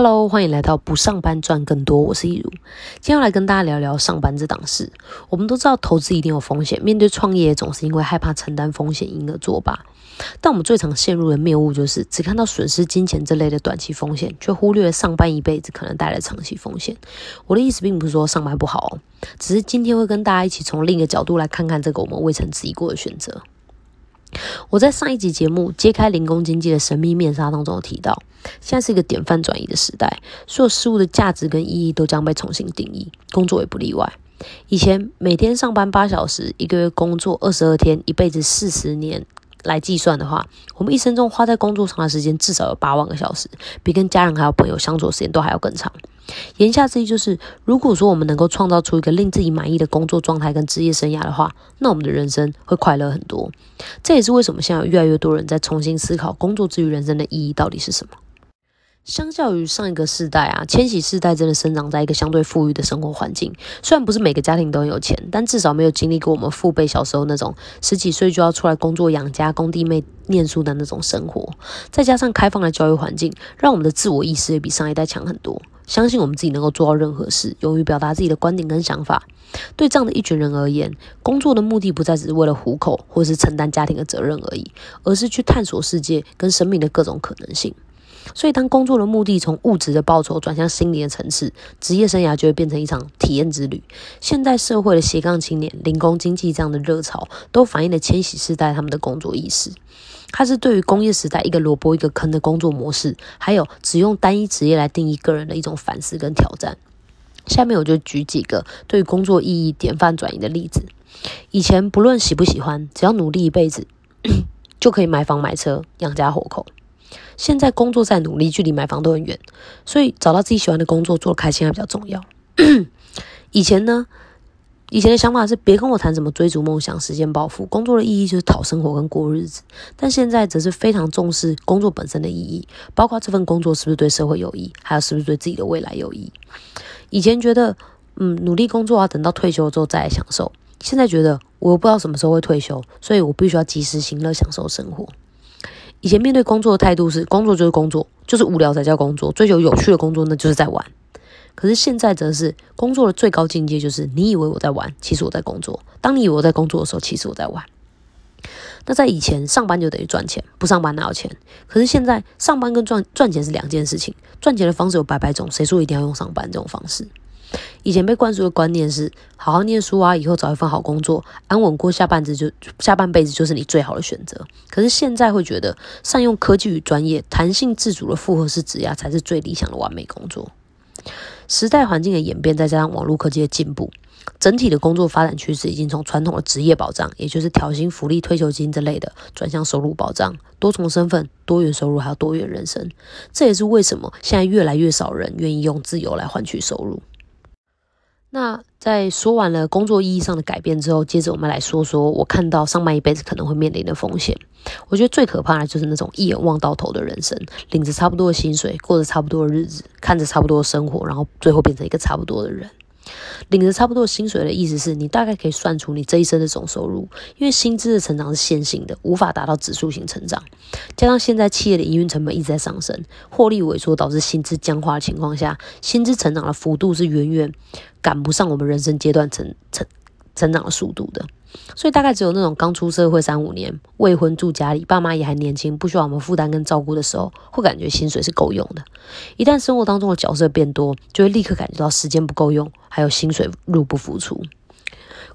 Hello，欢迎来到不上班赚更多，我是易如。今天要来跟大家聊聊上班这档事。我们都知道投资一定有风险，面对创业总是因为害怕承担风险，因而作罢。但我们最常陷入的谬误就是只看到损失金钱这类的短期风险，却忽略了上班一辈子可能带来长期风险。我的意思并不是说上班不好，只是今天会跟大家一起从另一个角度来看看这个我们未曾质疑过的选择。我在上一集节目揭开零工经济的神秘面纱当中提到，现在是一个典范转移的时代，所有事物的价值跟意义都将被重新定义，工作也不例外。以前每天上班八小时，一个月工作二十二天，一辈子四十年。来计算的话，我们一生中花在工作上的时间至少有八万个小时，比跟家人还有朋友相处的时间都还要更长。言下之意就是，如果说我们能够创造出一个令自己满意的工作状态跟职业生涯的话，那我们的人生会快乐很多。这也是为什么现在有越来越多人在重新思考工作之于人生的意义到底是什么。相较于上一个世代啊，千禧世代真的生长在一个相对富裕的生活环境。虽然不是每个家庭都很有钱，但至少没有经历过我们父辈小时候那种十几岁就要出来工作养家、工地妹念书的那种生活。再加上开放的教育环境，让我们的自我意识也比上一代强很多。相信我们自己能够做到任何事，勇于表达自己的观点跟想法。对这样的一群人而言，工作的目的不再只是为了糊口，或是承担家庭的责任而已，而是去探索世界跟生命的各种可能性。所以，当工作的目的从物质的报酬转向心理的层次，职业生涯就会变成一场体验之旅。现代社会的斜杠青年、零工经济这样的热潮，都反映了千禧世代他们的工作意识。它是对于工业时代一个萝卜一个坑的工作模式，还有只用单一职业来定义个人的一种反思跟挑战。下面我就举几个对工作意义典范转移的例子。以前不论喜不喜欢，只要努力一辈子，就可以买房买车养家活口。现在工作再努力，距离买房都很远，所以找到自己喜欢的工作，做开心还比较重要。以前呢，以前的想法是别跟我谈什么追逐梦想、实现抱负，工作的意义就是讨生活跟过日子。但现在则是非常重视工作本身的意义，包括这份工作是不是对社会有益，还有是不是对自己的未来有益。以前觉得，嗯，努力工作要等到退休之后再来享受，现在觉得我又不知道什么时候会退休，所以我必须要及时行乐，享受生活。以前面对工作的态度是，工作就是工作，就是无聊才叫工作，追求有趣的工作那就是在玩。可是现在则是，工作的最高境界就是你以为我在玩，其实我在工作。当你以为我在工作的时候，其实我在玩。那在以前，上班就等于赚钱，不上班哪有钱？可是现在，上班跟赚赚钱是两件事情，赚钱的方式有百百种，谁说一定要用上班这种方式？以前被灌输的观念是，好好念书啊，以后找一份好工作，安稳过下半子就下半辈子就是你最好的选择。可是现在会觉得，善用科技与专业，弹性自主的复合式职业才是最理想的完美工作。时代环境的演变，再加上网络科技的进步，整体的工作发展趋势已经从传统的职业保障，也就是调薪、福利、退休金之类的，转向收入保障、多重身份、多元收入，还有多元人生。这也是为什么现在越来越少人愿意用自由来换取收入。那在说完了工作意义上的改变之后，接着我们来说说我看到上班一辈子可能会面临的风险。我觉得最可怕的就是那种一眼望到头的人生，领着差不多的薪水，过着差不多的日子，看着差不多的生活，然后最后变成一个差不多的人。领着差不多薪水的意思是你大概可以算出你这一生的总收入，因为薪资的成长是线性的，无法达到指数型成长。加上现在企业的营运成本一直在上升，获利萎缩导致薪资僵化的情况下，薪资成长的幅度是远远赶不上我们人生阶段成成成长的速度的。所以大概只有那种刚出社会三五年、未婚住家里、爸妈也还年轻、不需要我们负担跟照顾的时候，会感觉薪水是够用的。一旦生活当中的角色变多，就会立刻感觉到时间不够用，还有薪水入不敷出。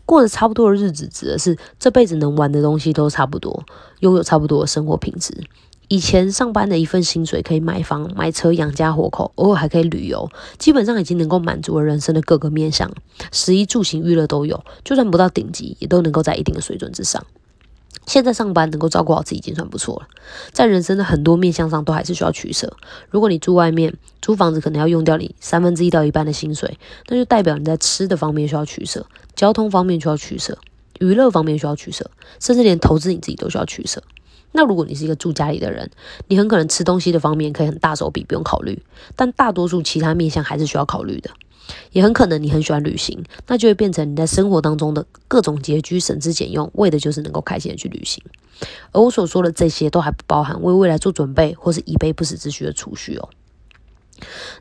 过着差不多的日子，指的是这辈子能玩的东西都差不多，拥有差不多的生活品质。以前上班的一份薪水可以买房、买车、养家活口，偶尔还可以旅游，基本上已经能够满足了人生的各个面向，食衣住行娱乐都有，就算不到顶级，也都能够在一定的水准之上。现在上班能够照顾好自己已经算不错了，在人生的很多面向上都还是需要取舍。如果你住外面租房子，可能要用掉你三分之一到一半的薪水，那就代表你在吃的方面需要取舍，交通方面需要取舍，娱乐方面需要取舍，甚至连投资你自己都需要取舍。那如果你是一个住家里的人，你很可能吃东西的方面可以很大手笔，不用考虑，但大多数其他面向还是需要考虑的。也很可能你很喜欢旅行，那就会变成你在生活当中的各种拮据、省吃俭用，为的就是能够开心的去旅行。而我所说的这些都还不包含为未来做准备或是以备不时之需的储蓄哦。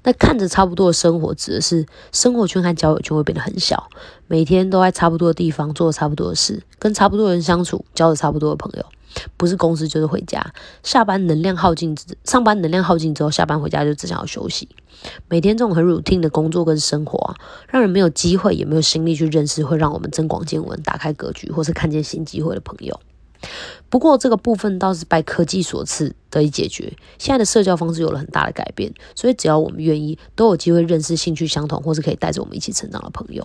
那看着差不多的生活，指的是生活圈和交友圈会变得很小，每天都在差不多的地方做差不多的事，跟差不多的人相处，交着差不多的朋友，不是公司就是回家。下班能量耗尽，上班能量耗尽之后，下班回家就只想要休息。每天这种很 routine 的工作跟生活啊，让人没有机会，也没有心力去认识会让我们增广见闻、打开格局，或是看见新机会的朋友。不过这个部分倒是拜科技所赐得以解决。现在的社交方式有了很大的改变，所以只要我们愿意，都有机会认识兴趣相同或是可以带着我们一起成长的朋友。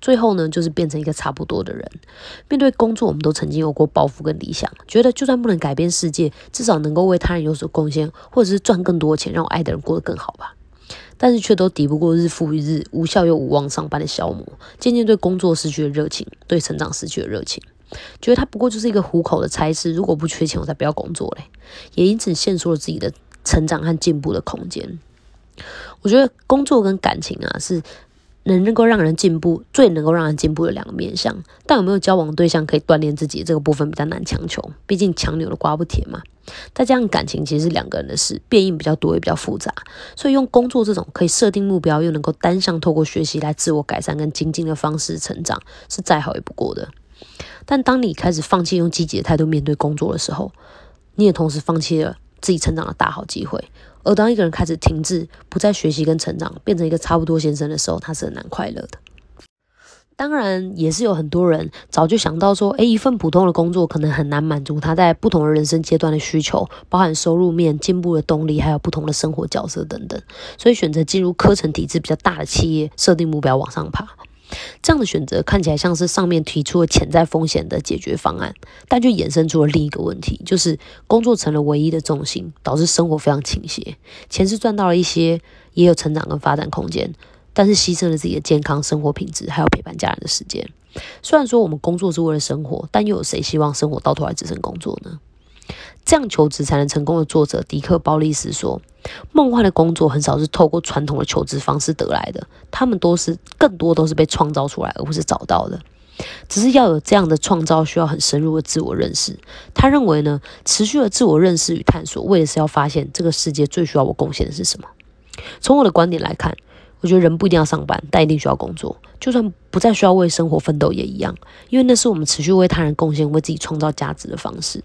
最后呢，就是变成一个差不多的人。面对工作，我们都曾经有过抱负跟理想，觉得就算不能改变世界，至少能够为他人有所贡献，或者是赚更多钱，让我爱的人过得更好吧。但是却都抵不过日复一日无效又无望上班的消磨，渐渐对工作失去了热情，对成长失去了热情。觉得他不过就是一个糊口的差事，如果不缺钱，我才不要工作嘞。也因此限缩了自己的成长和进步的空间。我觉得工作跟感情啊，是能能够让人进步，最能够让人进步的两个面向。但有没有交往对象可以锻炼自己，这个部分比较难强求，毕竟强扭的瓜不甜嘛。再加上感情其实是两个人的事，变异比较多，也比较复杂，所以用工作这种可以设定目标，又能够单向透过学习来自我改善跟精进的方式成长，是再好也不过的。但当你开始放弃用积极的态度面对工作的时候，你也同时放弃了自己成长的大好机会。而当一个人开始停滞，不再学习跟成长，变成一个差不多先生的时候，他是很难快乐的。当然，也是有很多人早就想到说，诶，一份普通的工作可能很难满足他在不同的人生阶段的需求，包含收入面、进步的动力，还有不同的生活角色等等，所以选择进入科层体制比较大的企业，设定目标往上爬。这样的选择看起来像是上面提出了潜在风险的解决方案，但却衍生出了另一个问题，就是工作成了唯一的重心，导致生活非常倾斜。钱是赚到了一些，也有成长跟发展空间，但是牺牲了自己的健康、生活品质，还有陪伴家人的时间。虽然说我们工作是为了生活，但又有谁希望生活到头来只剩工作呢？这样求职才能成功的作者迪克·鲍利斯说：“梦幻的工作很少是透过传统的求职方式得来的，他们都是更多都是被创造出来，而不是找到的。只是要有这样的创造，需要很深入的自我认识。他认为呢，持续的自我认识与探索，为的是要发现这个世界最需要我贡献的是什么。从我的观点来看，我觉得人不一定要上班，但一定需要工作。就算不再需要为生活奋斗也一样，因为那是我们持续为他人贡献、为自己创造价值的方式。”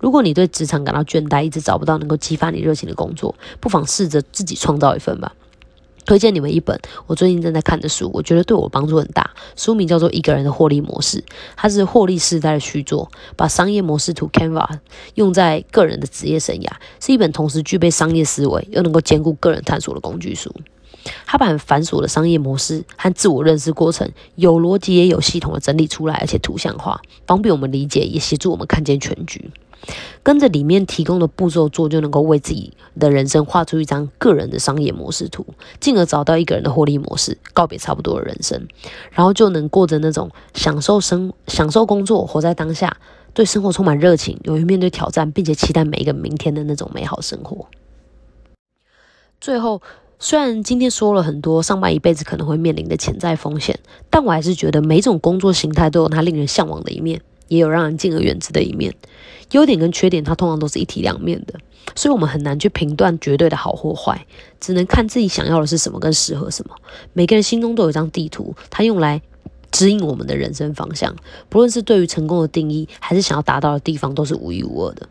如果你对职场感到倦怠，一直找不到能够激发你热情的工作，不妨试着自己创造一份吧。推荐你们一本我最近正在看的书，我觉得对我帮助很大。书名叫做《一个人的获利模式》，它是获利时代的续作，把商业模式图 Canva 用在个人的职业生涯，是一本同时具备商业思维又能够兼顾个人探索的工具书。它把很繁琐的商业模式和自我认识过程，有逻辑也有系统的整理出来，而且图像化，方便我们理解，也协助我们看见全局。跟着里面提供的步骤做，就能够为自己的人生画出一张个人的商业模式图，进而找到一个人的获利模式，告别差不多的人生，然后就能过着那种享受生、享受工作、活在当下，对生活充满热情，勇于面对挑战，并且期待每一个明天的那种美好生活。最后，虽然今天说了很多上班一辈子可能会面临的潜在风险，但我还是觉得每种工作形态都有它令人向往的一面。也有让人敬而远之的一面，优点跟缺点它通常都是一体两面的，所以我们很难去评断绝对的好或坏，只能看自己想要的是什么跟适合什么。每个人心中都有一张地图，它用来指引我们的人生方向，不论是对于成功的定义，还是想要达到的地方，都是无一无二的。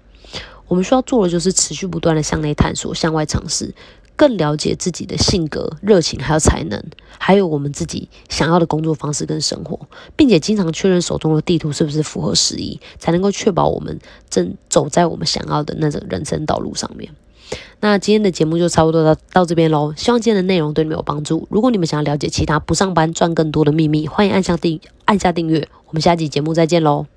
我们需要做的就是持续不断的向内探索，向外尝试。更了解自己的性格、热情，还有才能，还有我们自己想要的工作方式跟生活，并且经常确认手中的地图是不是符合时宜，才能够确保我们正走在我们想要的那种人生道路上面。那今天的节目就差不多到到这边喽，希望今天的内容对你们有帮助。如果你们想要了解其他不上班赚更多的秘密，欢迎按下订按下订阅。我们下集节目再见喽。